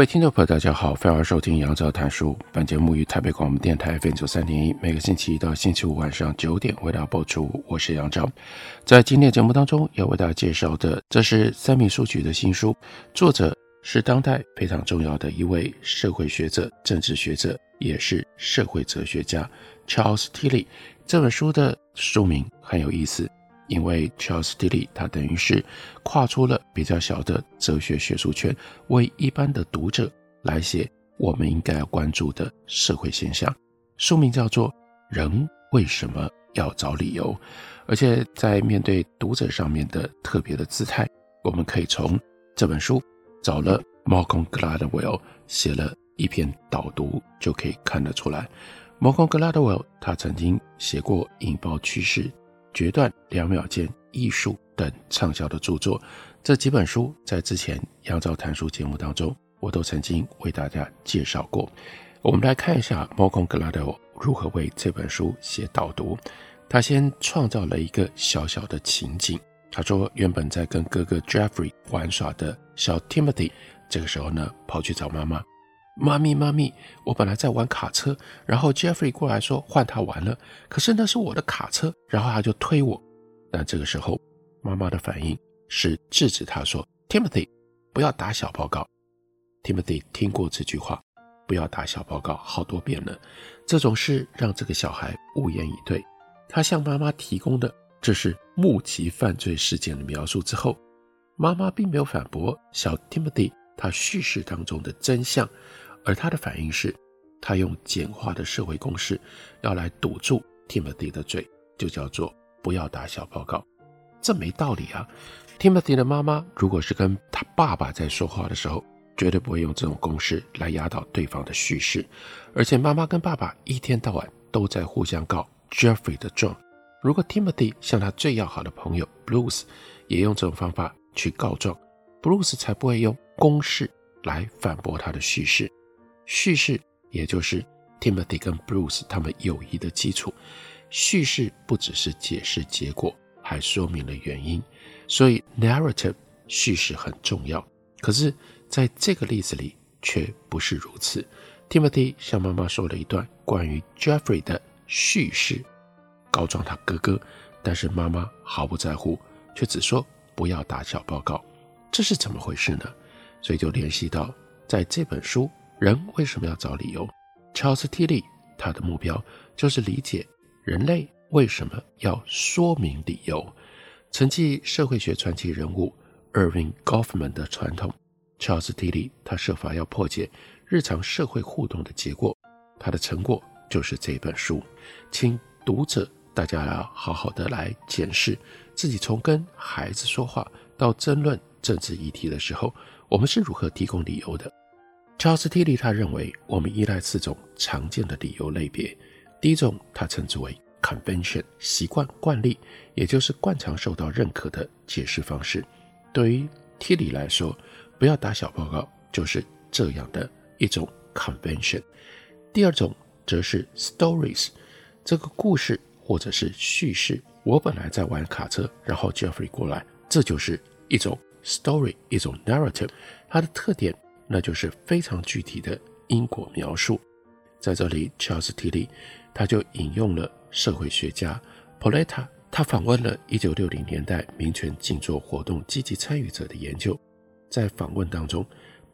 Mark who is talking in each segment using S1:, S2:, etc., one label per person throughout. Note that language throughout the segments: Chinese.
S1: 各位听众朋友，大家好，欢迎收听杨照谈书。本节目于台北广播电台 FM 九三点一，每个星期一到星期五晚上九点为大家播出。我是杨照，在今天节目当中要为大家介绍的，这是三民书局的新书，作者是当代非常重要的一位社会学者、政治学者，也是社会哲学家 Charles Tilly。这本书的书名很有意思。因为 Charles Tilly 他等于是跨出了比较小的哲学学术圈，为一般的读者来写我们应该要关注的社会现象。书名叫做《人为什么要找理由》，而且在面对读者上面的特别的姿态，我们可以从这本书找了 Malcolm Gladwell 写了一篇导读就可以看得出来。Malcolm Gladwell 他曾经写过《引爆趋势》。决断两秒间艺术等畅销的著作，这几本书在之前杨照谈书节目当中，我都曾经为大家介绍过。我们来看一下 Malcolm Gladwell 如何为这本书写导读。他先创造了一个小小的情景。他说，原本在跟哥哥 Jeffrey 玩耍的小 Timothy，这个时候呢，跑去找妈妈。妈咪，妈咪，我本来在玩卡车，然后 Jeffrey 过来说换他玩了，可是那是我的卡车，然后他就推我。但这个时候，妈妈的反应是制止他说：“Timothy，不要打小报告。”Timothy 听过这句话“不要打小报告”好多遍了，这种事让这个小孩无言以对。他向妈妈提供的这是目击犯罪事件的描述之后，妈妈并没有反驳小 Timothy 他叙事当中的真相。而他的反应是，他用简化的社会公式要来堵住 Timothy 的嘴，就叫做不要打小报告。这没道理啊！Timothy 的妈妈如果是跟他爸爸在说话的时候，绝对不会用这种公式来压倒对方的叙事。而且妈妈跟爸爸一天到晚都在互相告 Jeffrey 的状。如果 Timothy 向他最要好的朋友 Bruce 也用这种方法去告状，Bruce 才不会用公式来反驳他的叙事。叙事也就是 Timothy 跟 Bruce 他们友谊的基础。叙事不只是解释结果，还说明了原因。所以 narrative 叙事很重要。可是在这个例子里却不是如此。Timothy 向妈妈说了一段关于 Jeffrey 的叙事，告状他哥哥，但是妈妈毫不在乎，却只说不要打小报告。这是怎么回事呢？所以就联系到在这本书。人为什么要找理由？Charles Tilly 他的目标就是理解人类为什么要说明理由。承继社会学传奇人物 Erving Goffman 的传统，Charles Tilly 他设法要破解日常社会互动的结果。他的成果就是这本书，请读者大家要好好的来检视自己，从跟孩子说话到争论政治议题的时候，我们是如何提供理由的。乔斯蒂利他认为，我们依赖四种常见的理由类别。第一种，他称之为 convention，习惯、惯例，也就是惯常受到认可的解释方式。对于蒂利来说，不要打小报告就是这样的一种 convention。第二种则是 stories，这个故事或者是叙事。我本来在玩卡车，然后 Jeffrey 过来，这就是一种 story，一种 narrative。它的特点。那就是非常具体的因果描述，在这里，Charles Tilly 他就引用了社会学家 Paoletta，他访问了1960年代民权静坐活动积极参与者的研究，在访问当中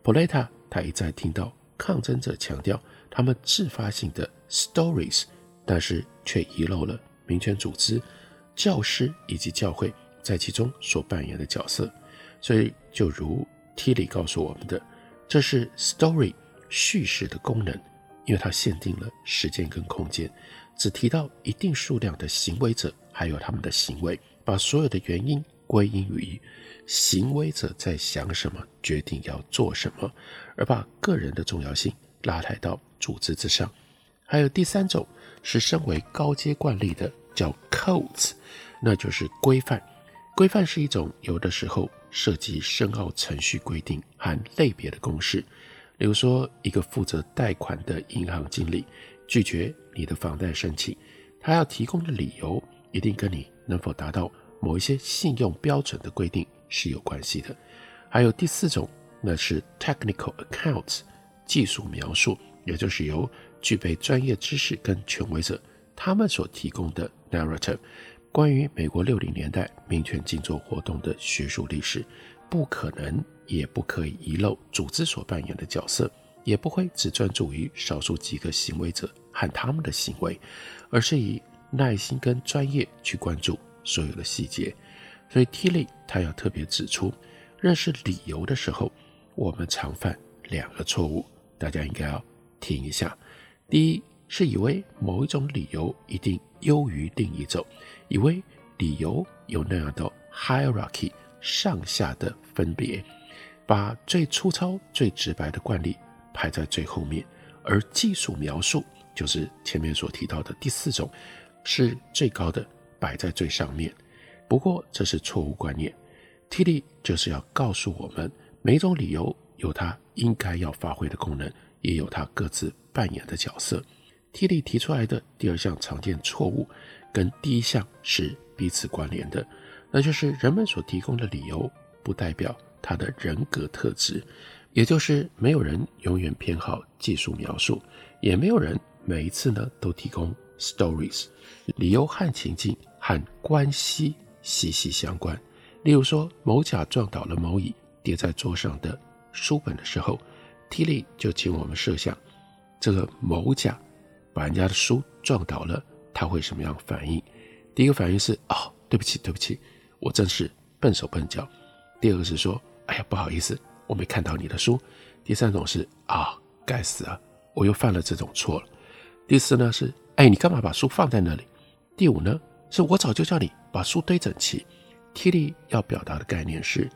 S1: ，Paoletta 他一再听到抗争者强调他们自发性的 stories，但是却遗漏了民权组织、教师以及教会在其中所扮演的角色，所以就如 Tilly 告诉我们的。这是 story 叙事的功能，因为它限定了时间跟空间，只提到一定数量的行为者，还有他们的行为，把所有的原因归因于行为者在想什么，决定要做什么，而把个人的重要性拉抬到组织之上。还有第三种是身为高阶惯例的，叫 codes，那就是规范。规范是一种有的时候涉及深奥程序规定和类别的公式。例如说，一个负责贷款的银行经理拒绝你的房贷申请，他要提供的理由一定跟你能否达到某一些信用标准的规定是有关系的。还有第四种，那是 technical accounts，技术描述，也就是由具备专业知识跟权威者他们所提供的 narrative，关于美国六零年代民权静坐活动的学术历史，不可能也不可以遗漏组织所扮演的角色，也不会只专注于少数几个行为者和他们的行为，而是以耐心跟专业去关注。所有的细节，所以 t i l y 他要特别指出，认识理由的时候，我们常犯两个错误，大家应该要听一下。第一是以为某一种理由一定优于另一种，以为理由有那样的 hierarchy 上下的分别，把最粗糙、最直白的惯例排在最后面，而技术描述就是前面所提到的第四种，是最高的。摆在最上面，不过这是错误观念。，T D 就是要告诉我们，每种理由有它应该要发挥的功能，也有它各自扮演的角色。Tilly 提出来的第二项常见错误，跟第一项是彼此关联的，那就是人们所提供的理由不代表他的人格特质，也就是没有人永远偏好技术描述，也没有人每一次呢都提供 stories。理由和情境和关系息息相关。例如说，某甲撞倒了某乙叠在桌上的书本的时候，Tilly 就请我们设想，这个某甲把人家的书撞倒了，他会什么样反应？第一个反应是哦，对不起，对不起，我真是笨手笨脚。第二个是说，哎呀，不好意思，我没看到你的书。第三种是啊、该死啊，我又犯了这种错了。第四呢是，哎，你干嘛把书放在那里？第五呢，是我早就叫你把书堆整齐。t i l y 要表达的概念是，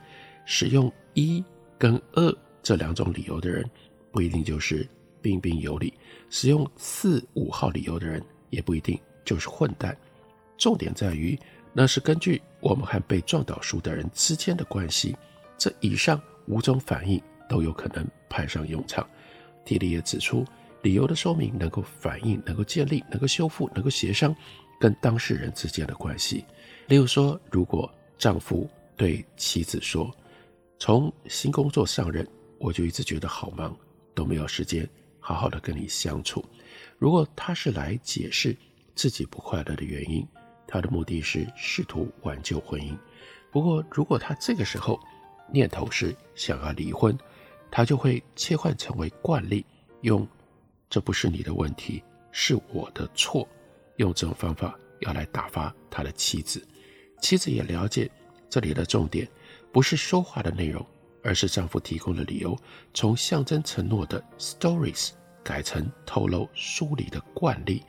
S1: 使用一跟二这两种理由的人，不一定就是彬彬有礼；使用四五号理由的人，也不一定就是混蛋。重点在于，那是根据我们和被撞倒书的人之间的关系，这以上五种反应都有可能派上用场。蒂利也指出，理由的说明能够反映、能够建立、能够修复、能够协商。跟当事人之间的关系，例如说，如果丈夫对妻子说：“从新工作上任，我就一直觉得好忙，都没有时间好好的跟你相处。”如果他是来解释自己不快乐的原因，他的目的是试图挽救婚姻。不过，如果他这个时候念头是想要离婚，他就会切换成为惯例，用“这不是你的问题，是我的错”。用这种方法要来打发他的妻子，妻子也了解这里的重点不是说话的内容，而是丈夫提供的理由，从象征承诺的 stories 改成透露书里的惯例。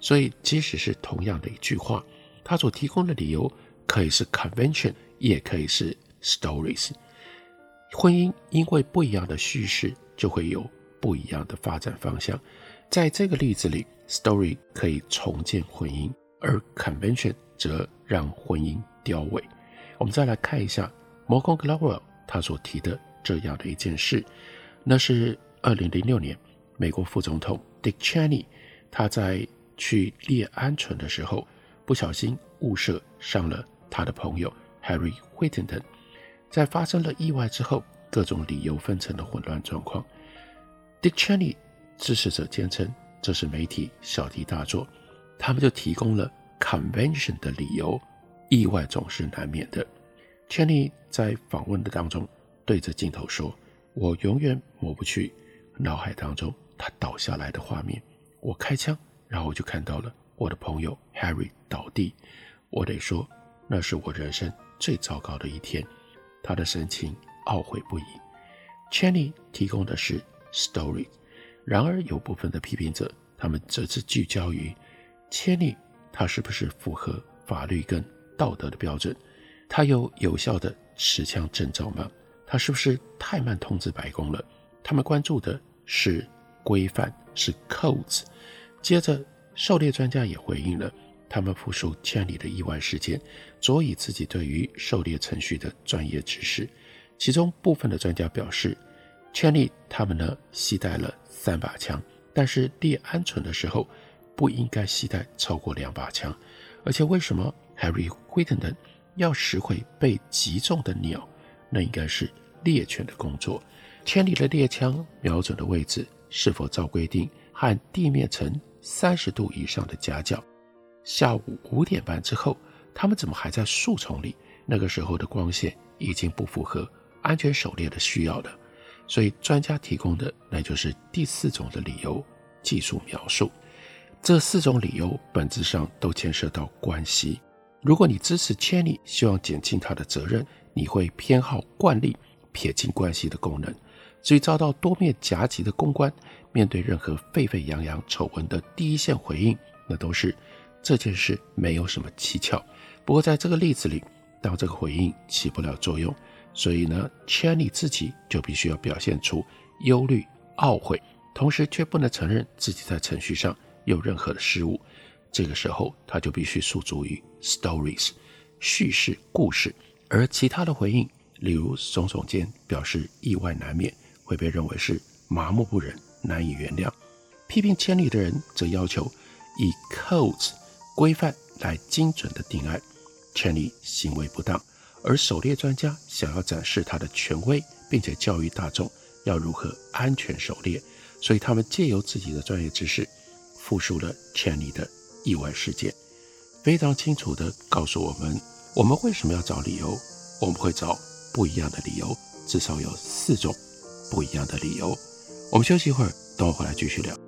S1: 所以，即使是同样的一句话，他所提供的理由可以是 convention，也可以是 stories。婚姻因为不一样的叙事，就会有不一样的发展方向。在这个例子里，story 可以重建婚姻，而 convention 则让婚姻凋萎。我们再来看一下 Malcolm Gladwell 他所提的这样的一件事，那是二零零六年美国副总统 Dick Cheney 他在去列鹌鹑的时候，不小心误射上了他的朋友 Harry Whittington。在发生了意外之后，各种理由纷呈的混乱状况，Dick Cheney。支持者坚称这是媒体小题大做，他们就提供了 convention 的理由，意外总是难免的。Cheney 在访问的当中对着镜头说：“我永远抹不去脑海当中他倒下来的画面。我开枪，然后就看到了我的朋友 Harry 倒地。我得说，那是我人生最糟糕的一天。”他的神情懊悔不已。Cheney 提供的是 story。然而，有部分的批评者，他们则是聚焦于 Cheney 他是不是符合法律跟道德的标准。他有有效的持枪证照吗？他是不是太慢通知白宫了？他们关注的是规范，是 codes。接着，狩猎专家也回应了，他们复述圈里的意外事件，佐以自己对于狩猎程序的专业知识。其中部分的专家表示圈里他们呢携带了三把枪，但是猎鹌鹑的时候不应该携带超过两把枪。而且为什么 Harry Whittington 要拾回被击中的鸟？那应该是猎犬的工作。Cheney 的猎枪瞄准的位置是否照规定和地面呈三十度以上的夹角？下午五点半之后，他们怎么还在树丛里？那个时候的光线已经不符合安全狩猎的需要了。所以专家提供的那就是第四种的理由：技术描述。这四种理由本质上都牵涉到关系。如果你支持 Cheney，希望减轻他的责任，你会偏好惯例撇清关系的功能。至于遭到多面夹击的公关，面对任何沸沸扬扬丑闻的第一线回应，那都是这件事没有什么蹊跷。不过在这个例子里，当这个回应起不了作用，所以呢，Cheney 自己就必须要表现出忧虑、懊悔，同时却不能承认自己在程序上。有任何的失误，这个时候他就必须诉诸于 stories 叙事故事，而其他的回应，例如耸耸肩表示意外难免，会被认为是麻木不仁、难以原谅。批评千里的人则要求以 codes 规范来精准的定案千里行为不当，而狩猎专家想要展示他的权威，并且教育大众要如何安全狩猎，所以他们借由自己的专业知识。复述了千里的意外事件，非常清楚地告诉我们，我们为什么要找理由？我们会找不一样的理由，至少有四种不一样的理由。我们休息一会儿，等我回来继续聊。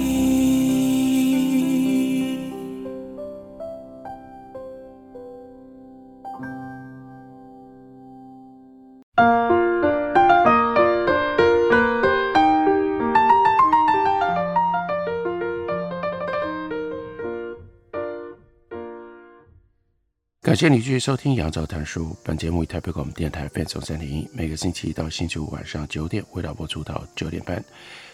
S1: 谢你继续收听《杨照谈书》。本节目以台北广播电台 FM 三点一，每个星期一到星期五晚上九点，为大家播出到九点半。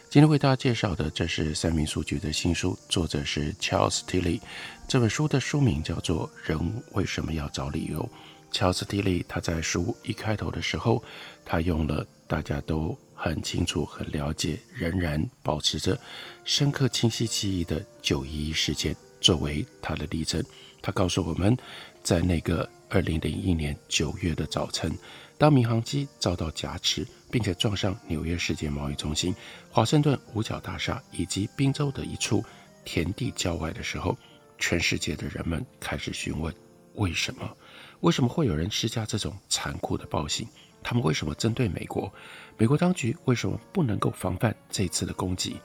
S1: 今天为大家介绍的，这是三民书局的新书，作者是 Charles Tilly。这本书的书名叫做《人为什么要找理由》。Charles Tilly 他在书一开头的时候，他用了大家都很清楚、很了解、仍然保持着深刻、清晰记忆的九一一事件作为他的例证。他告诉我们。在那个二零零一年九月的早晨，当民航机遭到夹持，并且撞上纽约世界贸易中心、华盛顿五角大厦以及宾州的一处田地郊外的时候，全世界的人们开始询问：为什么？为什么会有人施加这种残酷的暴行？他们为什么针对美国？美国当局为什么不能够防范这次的攻击？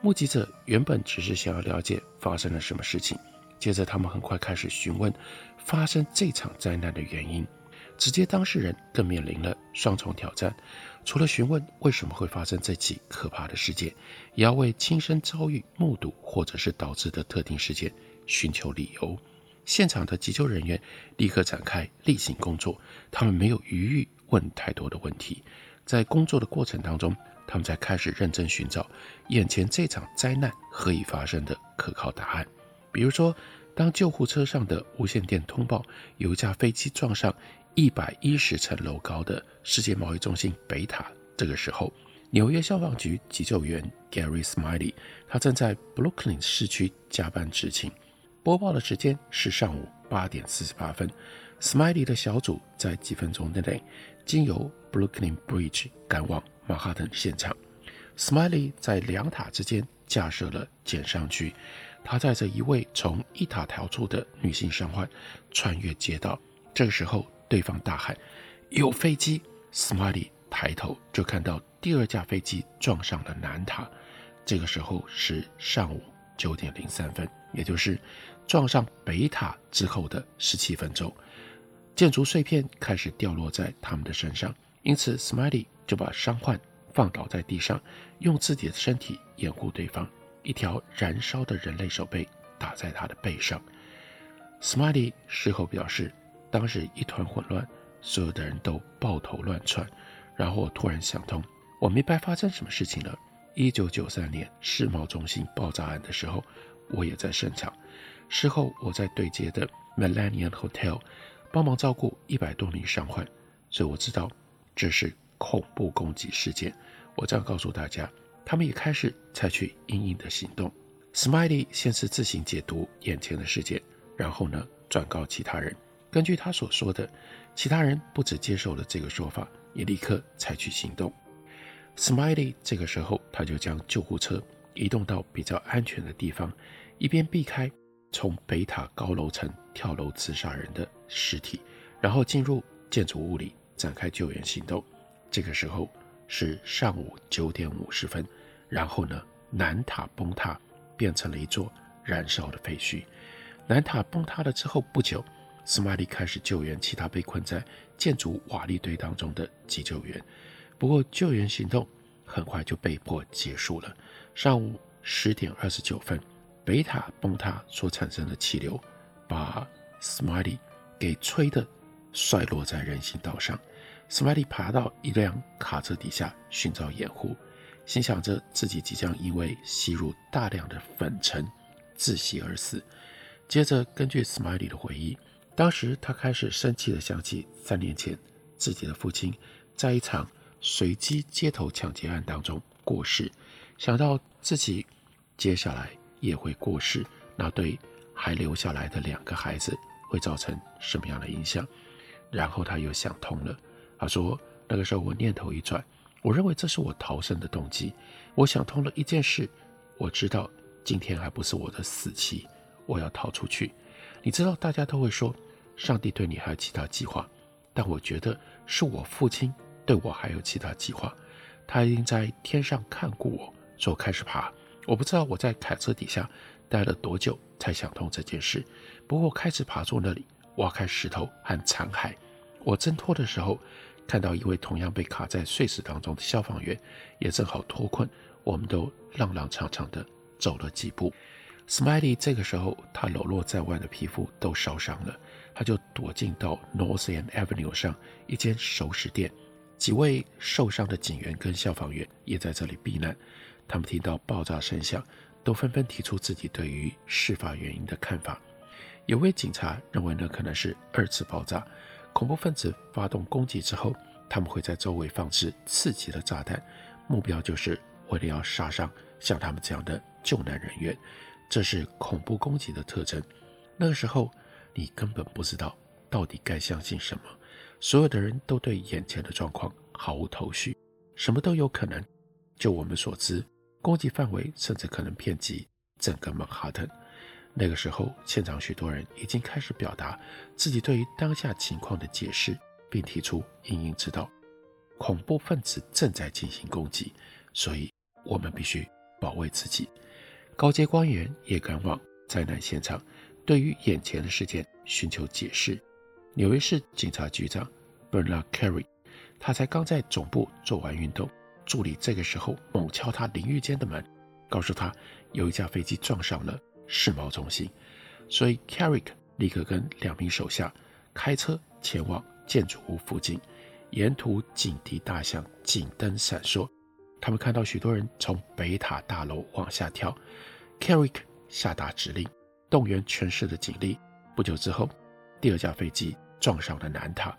S1: 目击者原本只是想要了解发生了什么事情。接着，他们很快开始询问发生这场灾难的原因。直接当事人更面临了双重挑战，除了询问为什么会发生这起可怕的事件，也要为亲身遭遇、目睹或者是导致的特定事件寻求理由。现场的急救人员立刻展开例行工作，他们没有余裕问太多的问题。在工作的过程当中，他们才开始认真寻找眼前这场灾难何以发生的可靠答案。比如说，当救护车上的无线电通报有一架飞机撞上一百一十层楼高的世界贸易中心北塔，这个时候，纽约消防局急救员 Gary Smiley，他正在 Brooklyn 市区加班执勤。播报的时间是上午八点四十八分。Smiley 的小组在几分钟之内，经由 Brooklyn Bridge 赶往曼哈顿现场。Smiley 在两塔之间架设了减伤区，他载着一位从一塔逃出的女性伤患穿越街道。这个时候，对方大喊：“有飞机！”Smiley 抬头就看到第二架飞机撞上了南塔。这个时候是上午九点零三分，也就是撞上北塔之后的十七分钟。建筑碎片开始掉落在他们的身上，因此 Smiley 就把伤患放倒在地上，用自己的身体掩护对方。一条燃烧的人类手背打在他的背上。Smiley 事后表示。当时一团混乱，所有的人都抱头乱窜。然后我突然想通，我明白发生什么事情了。一九九三年世贸中心爆炸案的时候，我也在现场。事后我在对接的 Millennium Hotel 帮忙照顾一百多名伤患，所以我知道这是恐怖攻击事件。我这样告诉大家，他们也开始采取因应的行动。Smiley 先是自行解读眼前的事件，然后呢，转告其他人。根据他所说的，其他人不只接受了这个说法，也立刻采取行动。Smiley 这个时候，他就将救护车移动到比较安全的地方，一边避开从北塔高楼层跳楼自杀人的尸体，然后进入建筑物里展开救援行动。这个时候是上午九点五十分，然后呢，南塔崩塌，变成了一座燃烧的废墟。南塔崩塌了之后不久。斯麦利开始救援其他被困在建筑瓦砾堆当中的急救员，不过救援行动很快就被迫结束了。上午十点二十九分，北塔崩塌所产生的气流把斯麦利给吹得摔落在人行道上。斯麦利爬到一辆卡车底下寻找掩护，心想着自己即将因为吸入大量的粉尘窒息而死。接着，根据斯麦利的回忆。当时他开始生气地想起三年前自己的父亲在一场随机街头抢劫案当中过世，想到自己接下来也会过世，那对还留下来的两个孩子会造成什么样的影响？然后他又想通了，他说：“那个时候我念头一转，我认为这是我逃生的动机。我想通了一件事，我知道今天还不是我的死期，我要逃出去。你知道，大家都会说。”上帝对你还有其他计划，但我觉得是我父亲对我还有其他计划。他已经在天上看过我，所以我开始爬。我不知道我在卡车底下待了多久才想通这件事。不过我开始爬出那里，挖开石头和残骸。我挣脱的时候，看到一位同样被卡在碎石当中的消防员，也正好脱困。我们都踉踉跄跄地走了几步。Smiley 这个时候，他裸露在外的皮肤都烧伤了。他就躲进到 North End Avenue 上一间熟食店，几位受伤的警员跟消防员也在这里避难。他们听到爆炸声响，都纷纷提出自己对于事发原因的看法。有位警察认为那可能是二次爆炸，恐怖分子发动攻击之后，他们会在周围放置刺激的炸弹，目标就是为了要杀伤像他们这样的救难人员。这是恐怖攻击的特征。那个时候。你根本不知道到底该相信什么，所有的人都对眼前的状况毫无头绪，什么都有可能。就我们所知，攻击范围甚至可能遍及整个曼哈顿。那个时候，现场许多人已经开始表达自己对于当下情况的解释，并提出因应之道。恐怖分子正在进行攻击，所以我们必须保卫自己。高阶官员也赶往灾难现场。对于眼前的事件寻求解释。纽约市警察局长 Bernard Carey，他才刚在总部做完运动，助理这个时候猛敲他淋浴间的门，告诉他有一架飞机撞上了世贸中心，所以 Carrick 立刻跟两名手下开车前往建筑物附近，沿途警笛大响，警灯闪烁，他们看到许多人从北塔大楼往下跳。，Carrick 下达指令，动员全市的警力。不久之后，第二架飞机撞上了南塔，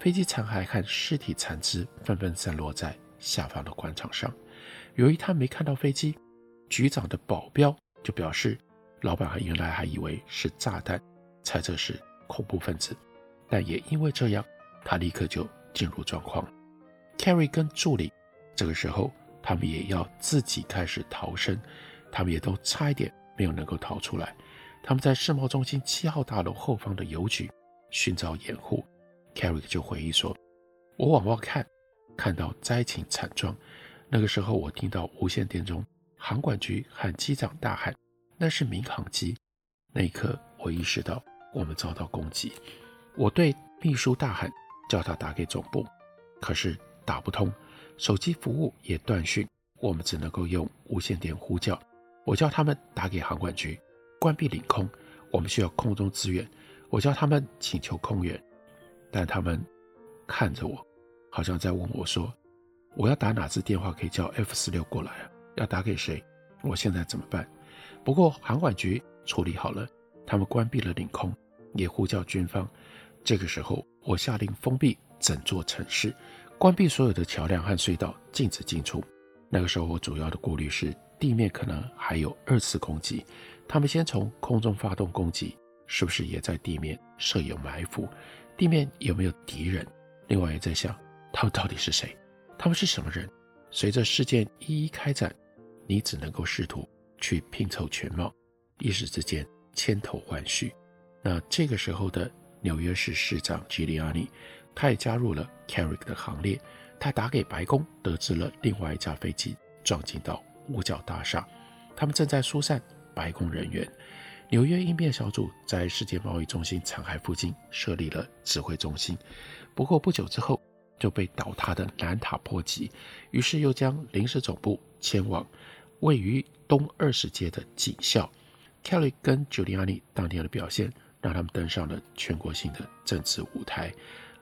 S1: 飞机残骸和尸体残肢纷纷散落在下方的广场上。由于他没看到飞机，局长的保镖就表示，老板还原来还以为是炸弹，猜测是恐怖分子。但也因为这样，他立刻就进入状况。Carrie 跟助理这个时候，他们也要自己开始逃生。他们也都差一点没有能够逃出来。他们在世贸中心七号大楼后方的邮局寻找掩护。Carey 就回忆说：“我往外看，看到灾情惨状。那个时候，我听到无线电中航管局和机长大喊：‘那是民航机。’那一刻，我意识到我们遭到攻击。我对秘书大喊，叫他打给总部，可是打不通，手机服务也断讯，我们只能够用无线电呼叫。”我叫他们打给航管局，关闭领空，我们需要空中支援。我叫他们请求空援，但他们看着我，好像在问我说：“我要打哪支电话可以叫 F 十六过来啊？要打给谁？我现在怎么办？”不过航管局处理好了，他们关闭了领空，也呼叫军方。这个时候，我下令封闭整座城市，关闭所有的桥梁和隧道，禁止进出。那个时候，我主要的顾虑是。地面可能还有二次攻击，他们先从空中发动攻击，是不是也在地面设有埋伏？地面有没有敌人？另外也在想，他们到底是谁？他们是什么人？随着事件一一开展，你只能够试图去拼凑全貌，一时之间千头万绪。那这个时候的纽约市市长吉利亚尼，他也加入了 Carrick 的行列，他打给白宫，得知了另外一架飞机撞进到。五角大厦，他们正在疏散白宫人员。纽约应变小组在世界贸易中心残骸附近设立了指挥中心，不过不久之后就被倒塌的南塔波及，于是又将临时总部迁往位于东二十街的警校。Carey 跟 Giuliani 当天的表现，让他们登上了全国性的政治舞台。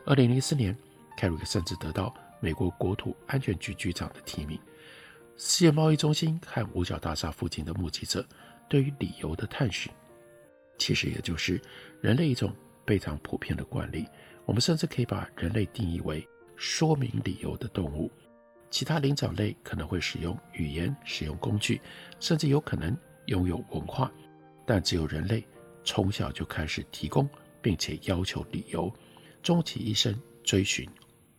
S1: 二零零四年，Carey 甚至得到美国国土安全局局长的提名。世界贸易中心和五角大厦附近的目击者对于理由的探寻，其实也就是人类一种非常普遍的惯例。我们甚至可以把人类定义为说明理由的动物。其他灵长类可能会使用语言、使用工具，甚至有可能拥有文化，但只有人类从小就开始提供并且要求理由，终其一生追寻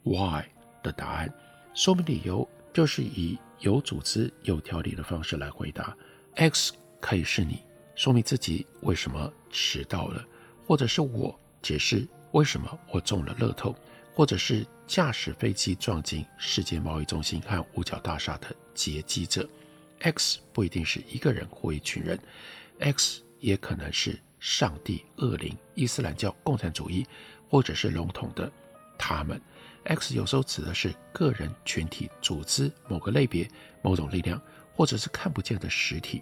S1: “why” 的答案。说明理由就是以。有组织、有条理的方式来回答。X 可以是你说明自己为什么迟到了，或者是我解释为什么我中了乐透，或者是驾驶飞机撞进世界贸易中心和五角大厦的劫机者。X 不一定是一个人或一群人，X 也可能是上帝、恶灵、伊斯兰教、共产主义，或者是笼统的他们。X 有时候指的是个人、群体、组织、某个类别、某种力量，或者是看不见的实体。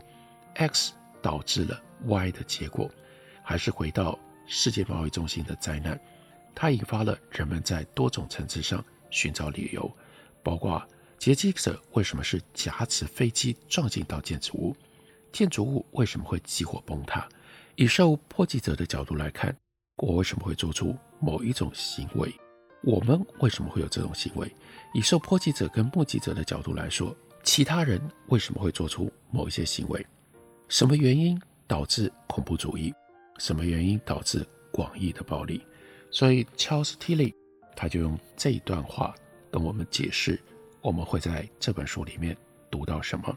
S1: X 导致了 Y 的结果，还是回到世界贸易中心的灾难，它引发了人们在多种层次上寻找理由，包括劫机者为什么是挟持飞机撞进到建筑物，建筑物为什么会起火崩塌？以受迫击者的角度来看，我为什么会做出某一种行为？我们为什么会有这种行为？以受迫击者跟目击者的角度来说，其他人为什么会做出某一些行为？什么原因导致恐怖主义？什么原因导致广义的暴力？所以，Charles Tilly 他就用这一段话跟我们解释，我们会在这本书里面读到什么？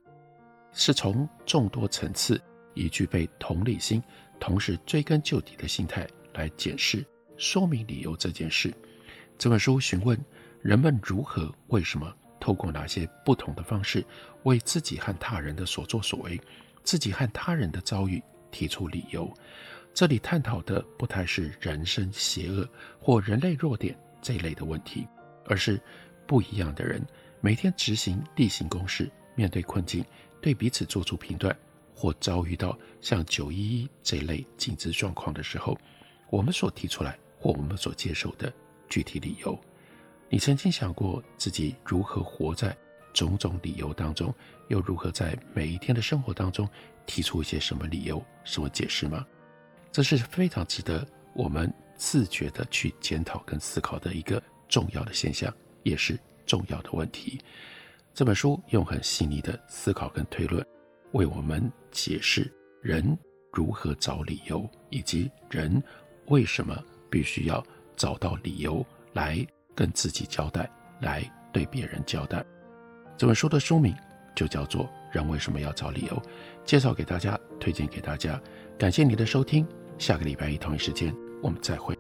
S1: 是从众多层次，以具备同理心，同时追根究底的心态来解释、说明理由这件事。这本书询问人们如何、为什么、透过哪些不同的方式，为自己和他人的所作所为、自己和他人的遭遇提出理由。这里探讨的不太是人生邪恶或人类弱点这一类的问题，而是不一样的人每天执行例行公事，面对困境，对彼此做出评断，或遭遇到像九一一这类紧急状况的时候，我们所提出来或我们所接受的具体理由。你曾经想过自己如何活在种种理由当中，又如何在每一天的生活当中提出一些什么理由、什么解释吗？这是非常值得我们自觉地去检讨跟思考的一个重要的现象，也是重要的问题。这本书用很细腻的思考跟推论，为我们解释人如何找理由，以及人为什么必须要找到理由来跟自己交代，来对别人交代。这本书的书名就叫做《人为什么要找理由》，介绍给大家，推荐给大家。感谢你的收听。下个礼拜一同一时间，我们再会。